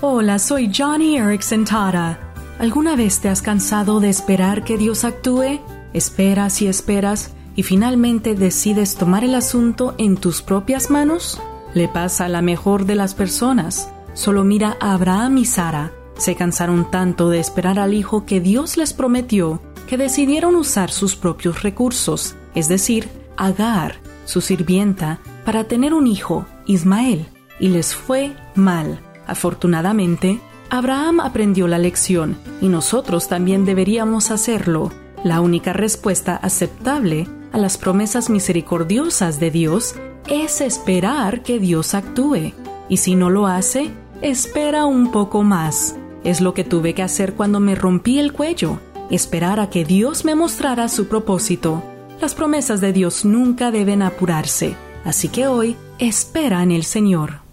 Hola, soy Johnny Erickson Tara. ¿Alguna vez te has cansado de esperar que Dios actúe? Esperas y esperas y finalmente decides tomar el asunto en tus propias manos? Le pasa a la mejor de las personas. Solo mira a Abraham y Sara. Se cansaron tanto de esperar al hijo que Dios les prometió que decidieron usar sus propios recursos, es decir, Agar, su sirvienta, para tener un hijo, Ismael, y les fue mal. Afortunadamente, Abraham aprendió la lección y nosotros también deberíamos hacerlo. La única respuesta aceptable a las promesas misericordiosas de Dios es esperar que Dios actúe. Y si no lo hace, espera un poco más. Es lo que tuve que hacer cuando me rompí el cuello, esperar a que Dios me mostrara su propósito. Las promesas de Dios nunca deben apurarse, así que hoy espera en el Señor.